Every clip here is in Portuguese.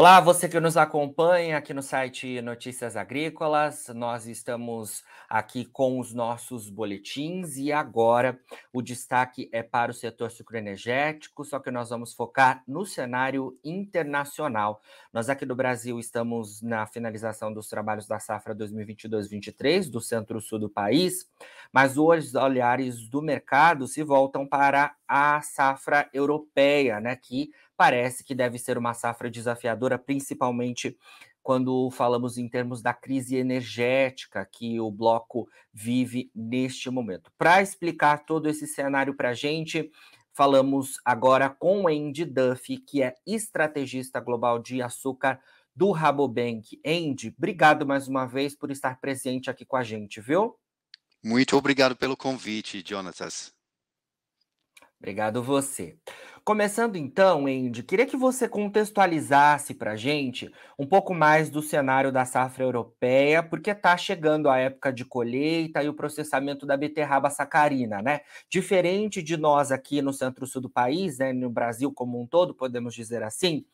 Olá, você que nos acompanha aqui no site Notícias Agrícolas. Nós estamos aqui com os nossos boletins e agora o destaque é para o setor sucroenergético, só que nós vamos focar no cenário internacional. Nós aqui do Brasil estamos na finalização dos trabalhos da safra 2022-23 do centro-sul do país, mas os olhares do mercado se voltam para a safra europeia, né, que parece que deve ser uma safra desafiadora, principalmente quando falamos em termos da crise energética que o bloco vive neste momento. Para explicar todo esse cenário para a gente, falamos agora com Andy Duffy, que é estrategista global de açúcar do Rabobank. Andy, obrigado mais uma vez por estar presente aqui com a gente, viu? Muito obrigado pelo convite, Jonatas. Obrigado você. Começando então, Andy, queria que você contextualizasse para a gente um pouco mais do cenário da safra europeia, porque está chegando a época de colheita e o processamento da beterraba sacarina, né? Diferente de nós aqui no centro-sul do país, né, no Brasil como um todo, podemos dizer assim,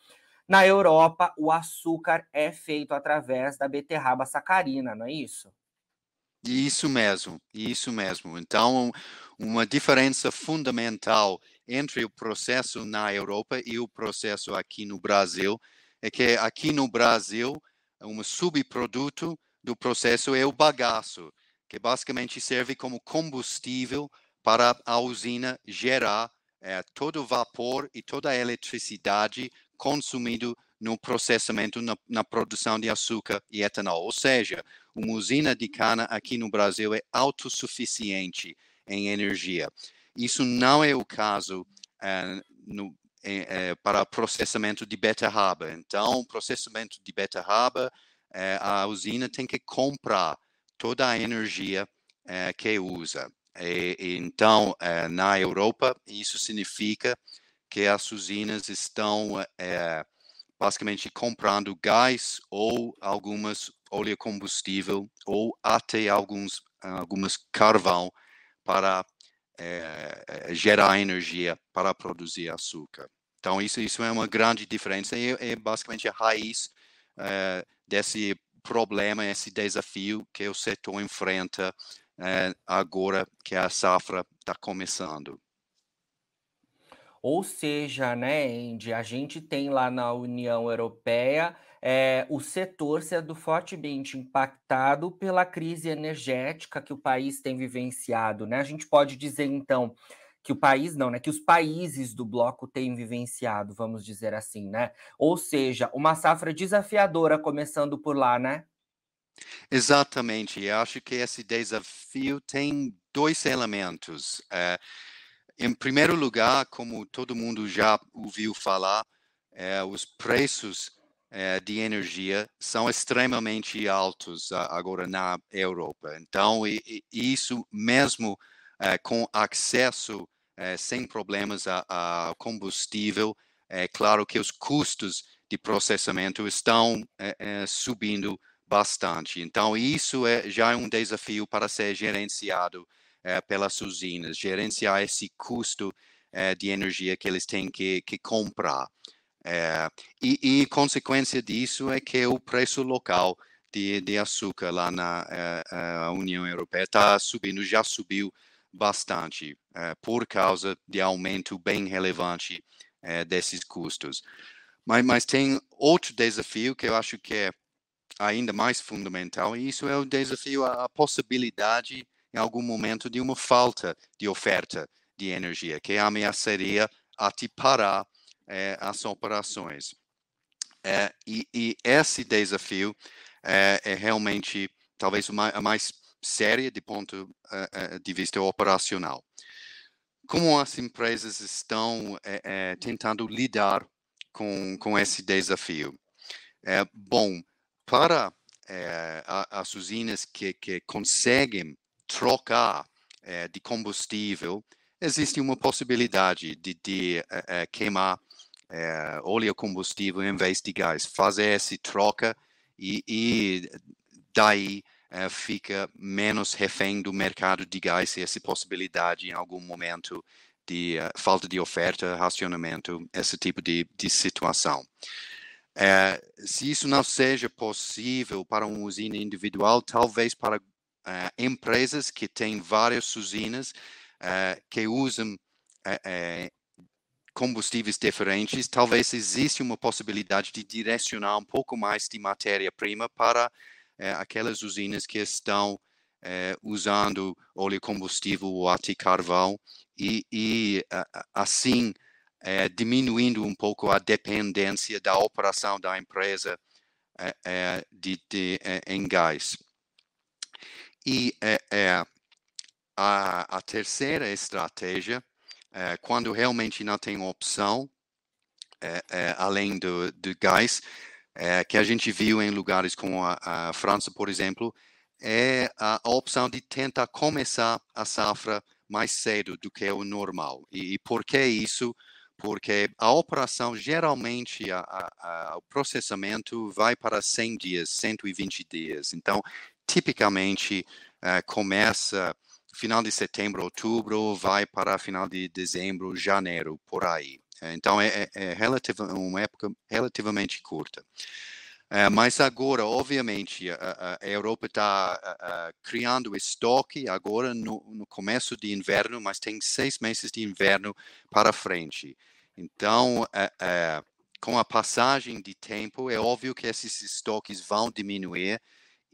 na Europa o açúcar é feito através da beterraba sacarina, não é isso? Isso mesmo, isso mesmo. Então, uma diferença fundamental entre o processo na Europa e o processo aqui no Brasil é que aqui no Brasil, um subproduto do processo é o bagaço, que basicamente serve como combustível para a usina gerar é, todo o vapor e toda a eletricidade consumido no processamento, na, na, produção de açúcar e etanol. Ou seja, uma usina de cana aqui no Brasil é autossuficiente em energia. Isso não é o caso é, no, é, para processamento de beterraba. Então, processamento de beterraba, a usina tem que comprar toda a energia que usa. E, então, na Europa, isso significa que as usinas estão basicamente comprando gás ou algumas óleo combustível ou até alguns algumas carvão para é, gerar energia para produzir açúcar. Então isso isso é uma grande diferença e é, é basicamente a raiz é, desse problema, esse desafio que o setor enfrenta agora que a safra está começando. Ou seja, né, Andy, a gente tem lá na União Europeia é, o setor sendo fortemente impactado pela crise energética que o país tem vivenciado, né? A gente pode dizer, então, que o país não, né? Que os países do bloco têm vivenciado, vamos dizer assim, né? Ou seja, uma safra desafiadora começando por lá, né? Exatamente. Eu acho que esse desafio tem dois elementos. É, em primeiro lugar, como todo mundo já ouviu falar, é, os preços de energia são extremamente altos agora na Europa. Então, isso mesmo é, com acesso é, sem problemas a, combustível, é claro que os custos de processamento estão é, é, subindo bastante. Então, isso é já um desafio para ser gerenciado é, pelas usinas, gerenciar esse custo é, de energia que eles têm que, que comprar. É, e, e, consequência disso é que o preço local de, de açúcar lá na a União Europeia está subindo, já subiu bastante, por causa de aumento bem relevante desses custos. Mas, mas tem outro desafio que eu acho que é ainda mais fundamental, e isso é o desafio, a, a possibilidade em algum momento de uma falta de oferta de energia, que ameaçaria te parar é, as operações. É, e, e, esse desafio é, é realmente talvez o mais, a mais séria de ponto uh, de vista operacional. Como as empresas estão uh, tentando lidar com, com esse desafio? bom, para as usinas que, que conseguem trocar é, de combustível, existe uma possibilidade de, de é, queimar é, óleo combustível em vez de gás, fazer essa troca e, e daí fica menos refém do mercado de gás e essa possibilidade em algum momento de uh, falta de oferta, racionamento, esse tipo de, de situação. É, se isso não seja possível para uma usina individual, talvez para é, empresas que têm várias usinas é, que usam combustíveis diferentes, talvez exista uma possibilidade de direcionar um pouco mais de matéria-prima para aquelas usinas que estão usando óleo combustível ou até carvão e, e assim é, diminuindo um pouco a dependência da operação da empresa é, é, de, de, em gás. E a, a, terceira estratégia, quando realmente não tem opção, além do, do gás, que a gente viu em lugares como a, a França, por exemplo, é a opção de tentar começar a safra mais cedo do que o normal. E, e por que isso? porque a operação geralmente a, a, o processamento vai para 100 dias, 120 dias. Então, tipicamente uh, começa final de setembro, outubro, vai para final de dezembro, janeiro, por aí. Então, é, é, é relativa, uma época relativamente curta. Uh, mas agora, obviamente, a, a Europa está criando estoque agora no, no, começo de inverno, mas tem seis meses de inverno para frente. Então, é, é, com a passagem de tempo, é óbvio que esses estoques vão diminuir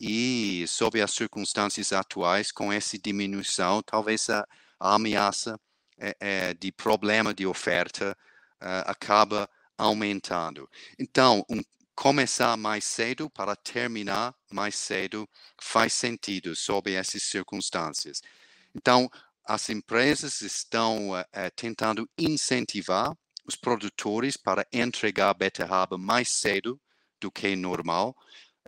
e, sob as circunstâncias atuais, com essa diminuição, talvez a, a ameaça é, de problema de oferta acaba aumentando. Então, um, começar mais cedo para terminar mais cedo faz sentido sob essas circunstâncias. Então, as empresas estão uh, tentando incentivar os produtores para entregar beterraba mais cedo do que normal,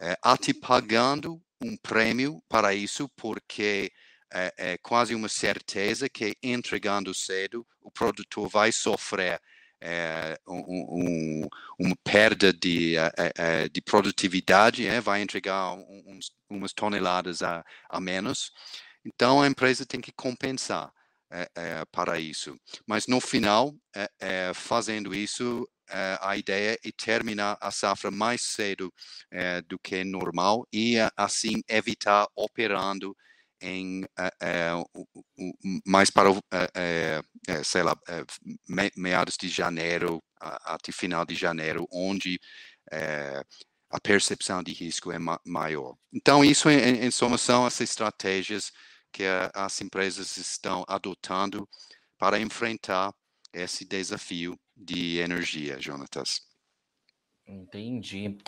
uh, até pagando um prêmio para isso, porque é quase uma certeza que entregando cedo o produtor vai sofrer é, um, um, uma perda de, é, de produtividade, é, vai entregar umas toneladas a, a menos. Então, a empresa tem que compensar para isso. Mas, no final, fazendo isso, a ideia é terminar a safra mais cedo do que normal e, assim, evitar operando em é, mais para é, sei lá meados de janeiro até final de janeiro onde a percepção de risco é ma maior. Então isso em, em soma são as estratégias que as empresas estão adotando para enfrentar esse desafio de energia Jonatas. Entendi.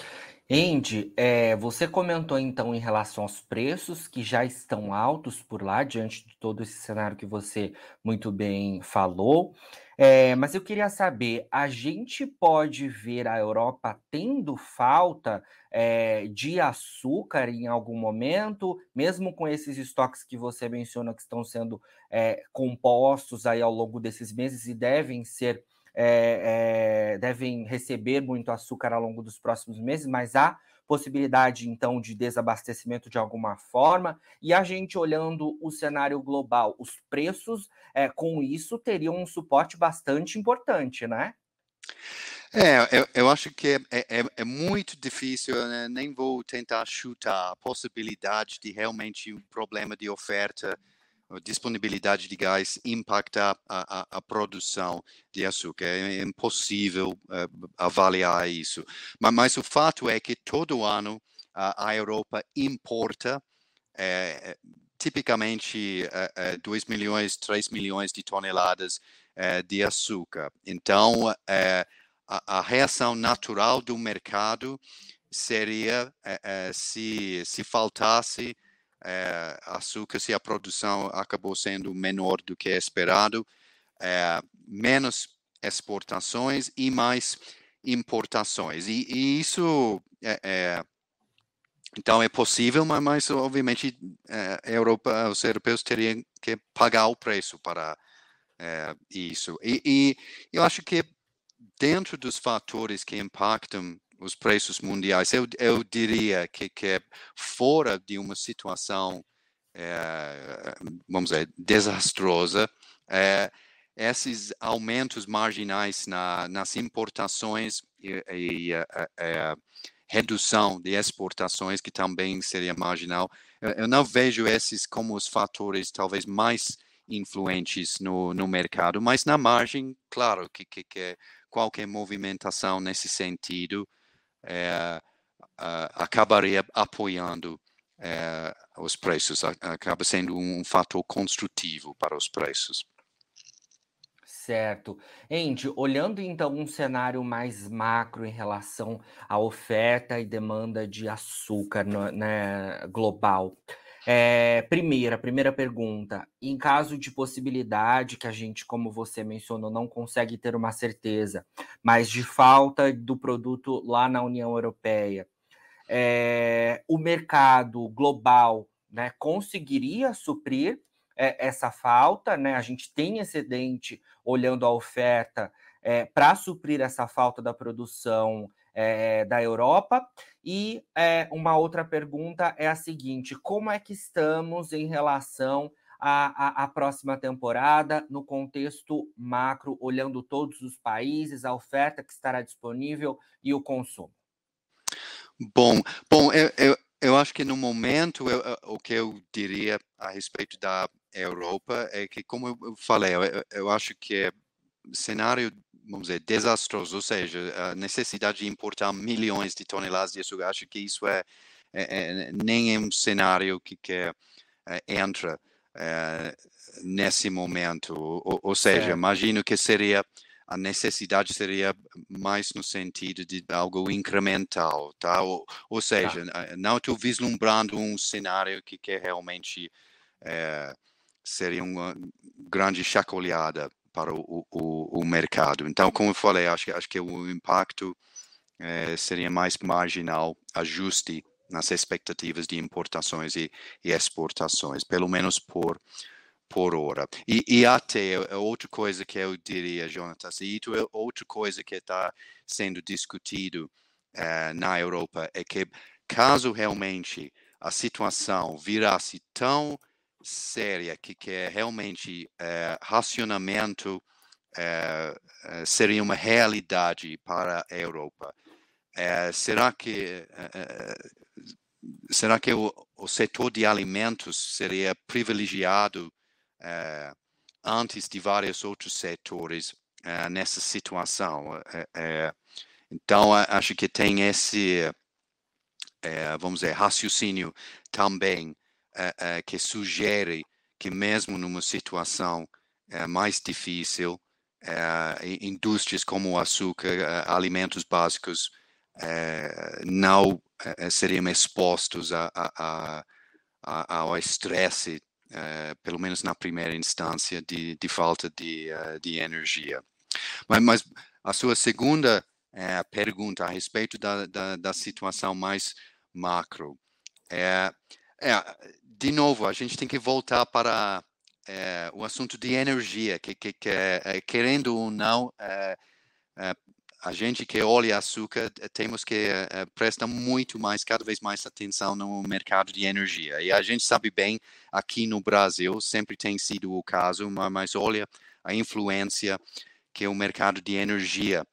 Andy, é, você comentou então em relação aos preços que já estão altos por lá, diante de todo esse cenário que você muito bem falou. É, mas eu queria saber: a gente pode ver a Europa tendo falta é, de açúcar em algum momento, mesmo com esses estoques que você menciona que estão sendo compostos aí ao longo desses meses e devem ser é, é, devem receber muito açúcar ao longo dos próximos meses, mas há possibilidade então de desabastecimento de alguma forma, e a gente olhando o cenário global, os preços é, com isso teriam um suporte bastante importante, né? É, eu, eu acho que é, é, é muito difícil, né? nem vou tentar chutar a possibilidade de realmente um problema de oferta a disponibilidade de gás impacta a, a, a produção de açúcar. É impossível uh, avaliar isso. Mas, mas, o fato é que todo ano a, a Europa importa é, tipicamente é, 2 milhões, 3 milhões de toneladas de açúcar. Então, a, reação natural do mercado seria se, se faltasse é, açúcar se a produção acabou sendo menor do que esperado, é, menos exportações e mais importações. E, e isso é, é, então é possível, mas, mas obviamente é, a Europa, os europeus teriam que pagar o preço para é, isso. E, e eu acho que dentro dos fatores que impactam os preços mundiais, eu, eu diria que, que é fora de uma situação, é, vamos dizer, desastrosa, é, esses aumentos marginais na, nas importações e, e a, a, redução de exportações, que também seria marginal, eu, eu, não vejo esses como os fatores talvez mais influentes no, no mercado, mas na margem, claro que, que, que qualquer movimentação nesse sentido é, acabaria apoiando é, os preços, acaba sendo um fator construtivo para os preços. Certo. Andy, olhando então um cenário mais macro em relação à oferta e demanda de açúcar né, global. É, primeira, primeira pergunta. Em caso de possibilidade que a gente, como você mencionou, não consegue ter uma certeza, mas de falta do produto lá na União Europeia, é, o mercado global né, conseguiria suprir é, essa falta, né? A gente tem excedente olhando a oferta para suprir essa falta da produção é, da Europa. E é, uma outra pergunta é a seguinte: como é que estamos em relação à, à, à próxima temporada no contexto macro, olhando todos os países, a oferta que estará disponível e o consumo? Bom, bom, eu, eu, eu acho que no momento eu, o que eu diria a respeito da Europa é que, como eu falei, eu, eu acho que é cenário, vamos dizer, desastroso, ou seja, a necessidade de importar milhões de toneladas de açúcar, acho que isso é, é, é nem é um cenário que, que é, entra é, nesse momento, ou, ou seja, imagino que seria a necessidade seria mais no sentido de algo incremental, tá? Ou, ou tá. seja, tá. não estou vislumbrando um cenário que, que realmente é, seria uma grande chacoalhada para o, o, o, mercado. Então, como eu falei, acho, acho que o impacto é, seria mais marginal, ajuste nas expectativas de importações e, e exportações, pelo menos por por hora. E, e até é outra coisa que eu diria, Jonatas, e é outra coisa que está sendo discutido uh, na Europa é que caso realmente a situação virasse tão séria que, que é realmente uh, racionamento uh, seria uma realidade para a Europa. será que será que o, o setor de alimentos seria privilegiado é, antes de vários outros setores é, nessa situação. É, então, acho que tem esse, vamos dizer, raciocínio também que sugere que mesmo numa situação mais difícil, indústrias como o açúcar, alimentos básicos, não seriam expostos a, a, a, ao estresse uh, pelo menos na primeira instância, de, de falta de, uh, de energia. Mas, mas, a sua segunda uh, pergunta a respeito da, da, da, situação mais macro, é, é, de novo, a gente tem que voltar para o assunto de energia, que, que, que querendo ou não, a gente que olha açúcar eh, temos que uh, prestar muito mais, cada vez mais atenção no mercado de energia. E a gente sabe bem, aqui no Brasil sempre tem sido o caso, mas olha a influência que o mercado de energia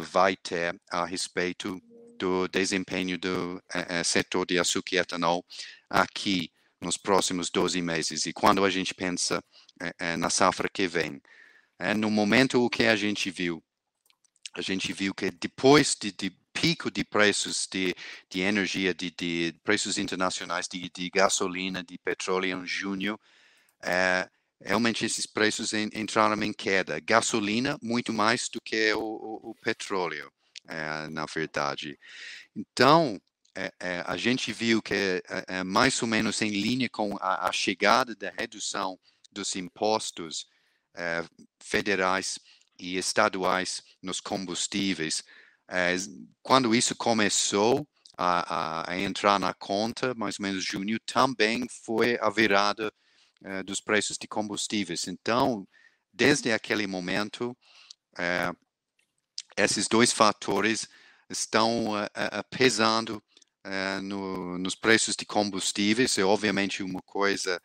vai ter a respeito do desempenho do setor de açúcar e etanol aqui nos próximos 12 meses. E quando a gente pensa na safra que vem, no momento o que a gente viu a gente viu que depois de, de pico de preços de, de energia, de, de preços internacionais de, de, gasolina, de petróleo em junho, é, realmente esses preços en, entraram em queda. Gasolina muito mais do que o, o, o petróleo, é, na verdade. Então, é, é, a gente viu que é, mais ou menos em linha com a, a chegada da redução dos impostos federais e estaduais nos combustíveis. É, quando isso começou a, a, entrar na conta, mais ou menos junho, também foi a virada é, dos preços de combustíveis. Então, desde aquele momento, é, esses dois fatores estão pesando no, nos preços de combustíveis. É obviamente uma coisa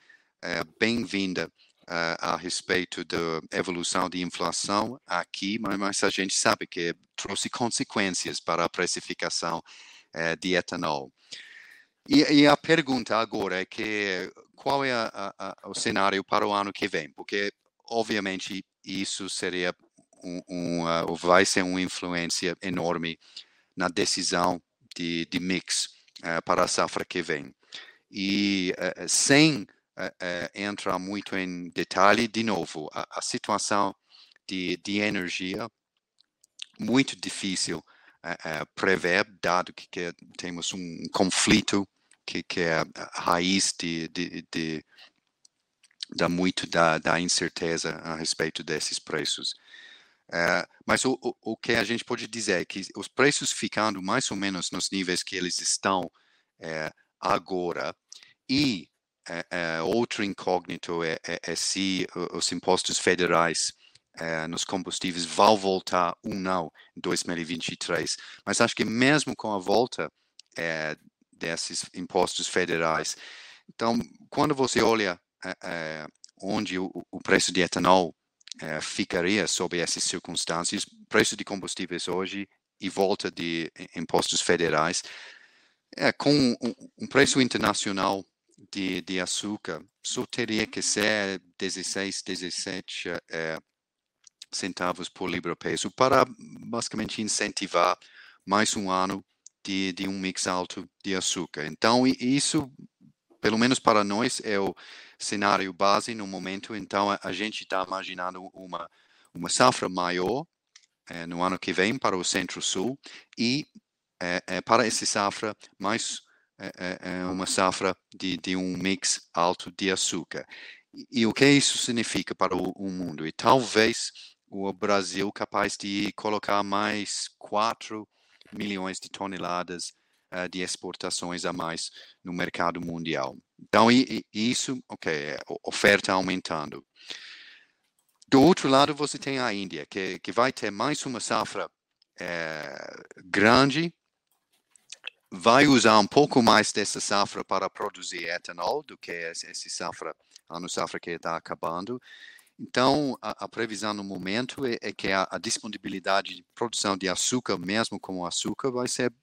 bem-vinda uh, a respeito da evolução de inflação aqui, mas, mas, a gente sabe que trouxe consequências para a precificação de etanol. E, e, a pergunta agora é que qual é a, a, o cenário para o ano que vem? Porque, obviamente, isso seria um, um uh, vai ser uma influência enorme na decisão de, de mix uh, para a safra que vem. E uh, sem entrar muito em detalhe, de novo, a, a situação de, de energia muito difícil prever, dado que, que temos um conflito que, que é a raiz de, de, de muito da, da, incerteza a respeito desses preços. Uh, mas o, o, o, que a gente pode dizer é que os preços ficando mais ou menos nos níveis que eles estão uh, agora e uh, outro incógnito é, é, é, se os impostos federais nos combustíveis vão voltar ou não em 2023. Mas acho que mesmo com a volta desses impostos federais. Então, quando você olha é, é, onde o, o, preço de etanol é, ficaria sob essas circunstâncias, preço de combustíveis hoje e volta de impostos federais, é, com um, um preço internacional de, de, açúcar, só teria que ser 16, 17 é, centavos por libra peso para basicamente incentivar mais um ano de, de um mix alto de açúcar. Então, isso, pelo menos para nós, é o cenário base no momento. Então, a, a gente está imaginando uma, uma safra maior é, no ano que vem para o Centro-Sul e é, para essa safra mais uma safra de, de, um mix alto de açúcar. E, e o que isso significa para o, o, mundo? E talvez o Brasil capaz de colocar mais quatro milhões de toneladas uh, de exportações a mais no mercado mundial. Então, e, e isso, ok, é oferta aumentando. Do outro lado, você tem a Índia, que, que vai ter mais uma safra é, grande, vai usar um pouco mais dessa safra para produzir etanol do que essa safra, ano safra que está acabando. Então, a, a, previsão no momento é, é que a, a, disponibilidade de produção de açúcar, mesmo com o açúcar, vai ser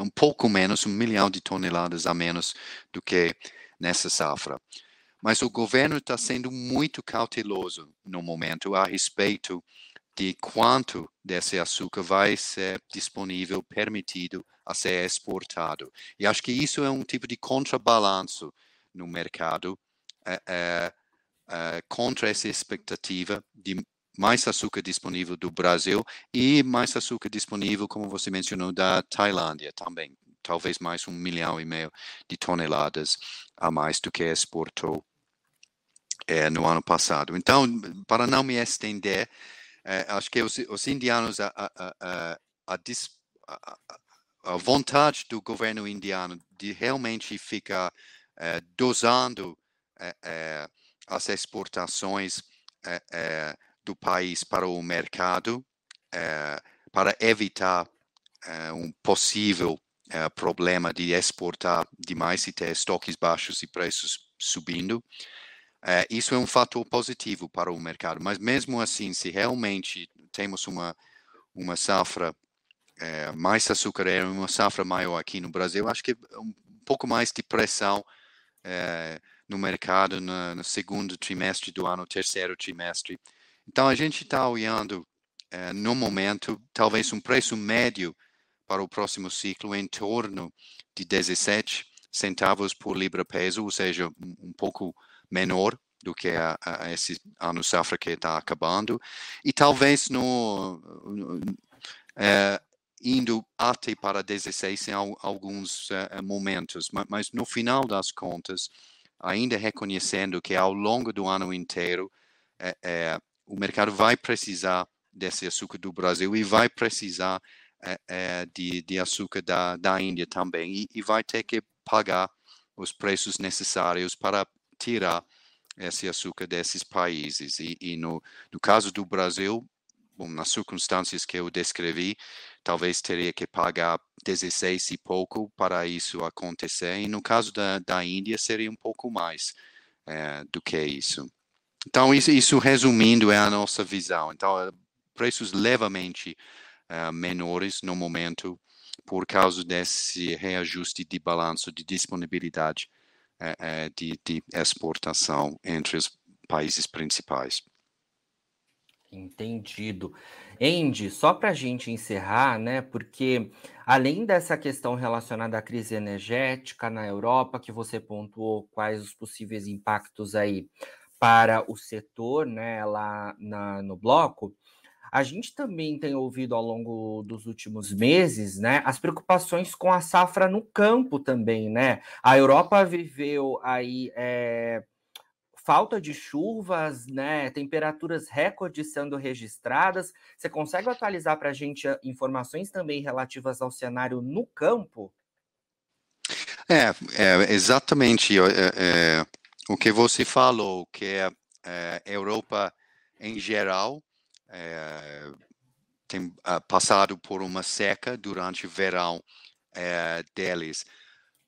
um pouco menos, um milhão de toneladas a menos do que nessa safra. Mas o governo está sendo muito cauteloso no momento a respeito de quanto desse açúcar vai ser disponível, permitido a ser exportado. E acho que isso é um tipo de contrabalanço no mercado. É, é, uh, contra essa expectativa de mais açúcar disponível do Brasil e mais açúcar disponível, como você mencionou, da Tailândia também. Talvez mais um milhão e meio de toneladas a mais do que exportou é, no ano passado. Então, para não me estender, é, acho que os, os indianos, a, a, a, a, vontade do governo indiano de realmente ficar é, dosando as exportações do país para o mercado é, para evitar um possível problema de exportar demais e ter estoques baixos e preços subindo. isso é um fator positivo para o mercado, mas mesmo assim, se realmente temos uma, uma safra mais açucareira, uma safra maior aqui no Brasil, acho que um pouco mais de pressão no mercado no, no, segundo trimestre do ano, terceiro trimestre. Então, a gente está olhando, eh, no momento, talvez um preço médio para o próximo ciclo em torno de 17 centavos por libra peso, ou seja, um, pouco menor do que a, a esse ano safra que está acabando, e talvez no, no é, indo até para 16 em alguns é, momentos, mas, mas, no final das contas, ainda reconhecendo que ao longo do ano inteiro é, é, o mercado vai precisar desse açúcar do Brasil e vai precisar é, de, de, açúcar da, da Índia também e, e, vai ter que pagar os preços necessários para tirar esse açúcar desses países. E, e no, no caso do Brasil, bom, nas circunstâncias que eu descrevi, talvez teria que pagar 16 e pouco para isso acontecer, e no caso da, da Índia seria um pouco mais é, do que isso. Então, isso, isso, resumindo é a nossa visão. Então, é, preços levemente uh, menores no momento por causa desse reajuste de balanço de disponibilidade uh, uh, de, de exportação entre os países principais. Entendido. Andy, só para a gente encerrar, né? Porque além dessa questão relacionada à crise energética na Europa, que você pontuou quais os possíveis impactos aí para o setor, né, lá na, no bloco, a gente também tem ouvido ao longo dos últimos meses, né, as preocupações com a safra no campo também, né? A Europa viveu aí é, falta de chuvas, né, temperaturas recordes sendo registradas. Você consegue atualizar para a gente ah, informações também relativas ao cenário no campo? É, é exatamente é, é, o que você falou, que é, é Europa em geral é, tem uh, passado por uma seca durante o verão é, deles.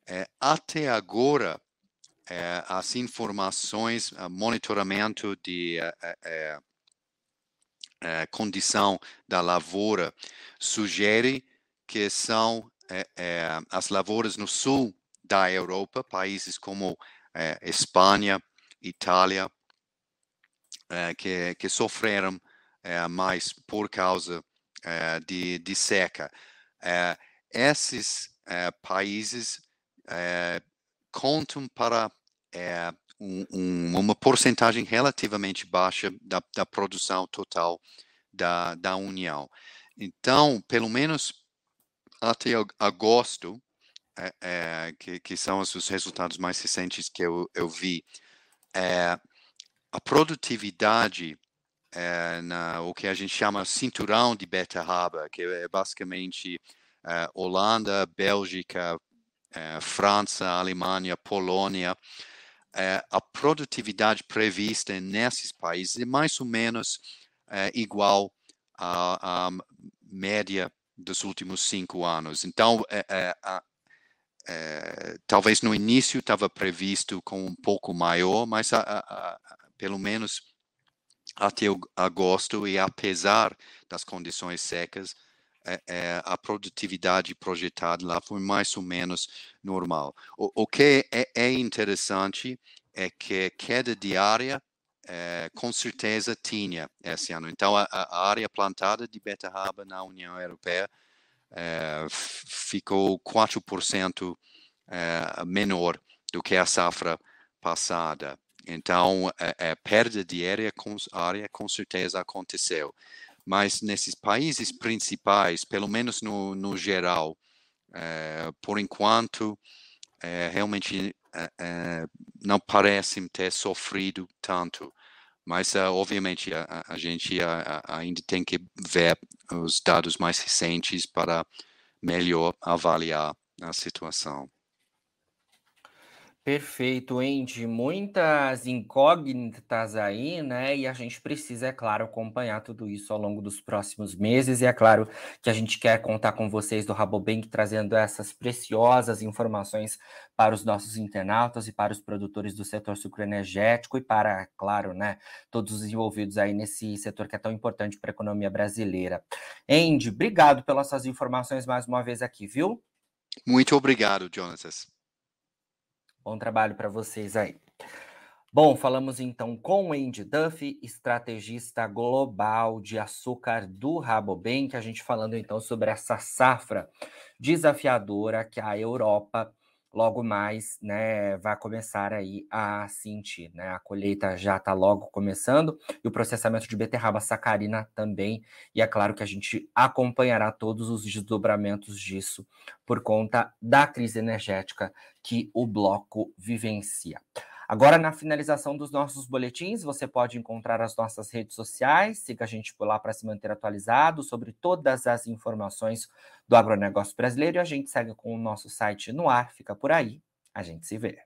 É, até agora, é, as informações, monitoramento de é, é, condição da lavoura sugere que são as lavouras no sul da Europa, países como Espanha, Itália, que, que sofreram mais por causa de, de seca. esses países contam para é, um, um, uma porcentagem relativamente baixa da, da produção total da, da União. Então, pelo menos até agosto, é, é, que, que, são os resultados mais recentes que eu, eu vi, é, a produtividade é, na, o que a gente chama cinturão de beterraba, que é basicamente é, Holanda, Bélgica, é, França, Alemanha, Polônia, é, a produtividade prevista nesses países é mais ou menos é, igual à, à, média dos últimos cinco anos. Então, talvez no início estava previsto com um pouco maior, mas a, a, pelo menos até agosto e apesar das condições secas, é, é, a produtividade projetada lá foi mais ou menos normal. O, o que é, é, interessante é que queda diária é, com certeza tinha esse ano. Então, a, a área plantada de beterraba na União Europeia é, ficou 4% é, menor do que a safra passada. Então, a, a perda de área com, área com certeza aconteceu mas nesses países principais, pelo menos no, no geral, é, por enquanto, é, realmente é, não parecem ter sofrido tanto. Mas, obviamente, a, a gente a, a ainda tem que ver os dados mais recentes para melhor avaliar a situação. Perfeito, Andy. Muitas incógnitas aí, né? E a gente precisa, é claro, acompanhar tudo isso ao longo dos próximos meses. E é claro que a gente quer contar com vocês do Rabobank trazendo essas preciosas informações para os nossos internautas e para os produtores do setor sucroenergético e para, claro, né, todos os envolvidos aí nesse setor que é tão importante para a economia brasileira. Andy, obrigado pelas suas informações mais uma vez aqui, viu? Muito obrigado, Jonas. Bom trabalho para vocês aí. Bom, falamos então com Andy Duffy, estrategista global de açúcar do Rabobank, a gente falando então sobre essa safra desafiadora que a Europa logo mais, né, vai começar aí a sentir, né? A colheita já está logo começando e o processamento de beterraba sacarina também. E é claro que a gente acompanhará todos os desdobramentos disso por conta da crise energética que o bloco vivencia. Agora, na finalização dos nossos boletins, você pode encontrar as nossas redes sociais, siga a gente por lá para se manter atualizado sobre todas as informações do agronegócio brasileiro e a gente segue com o nosso site no ar, fica por aí, a gente se vê.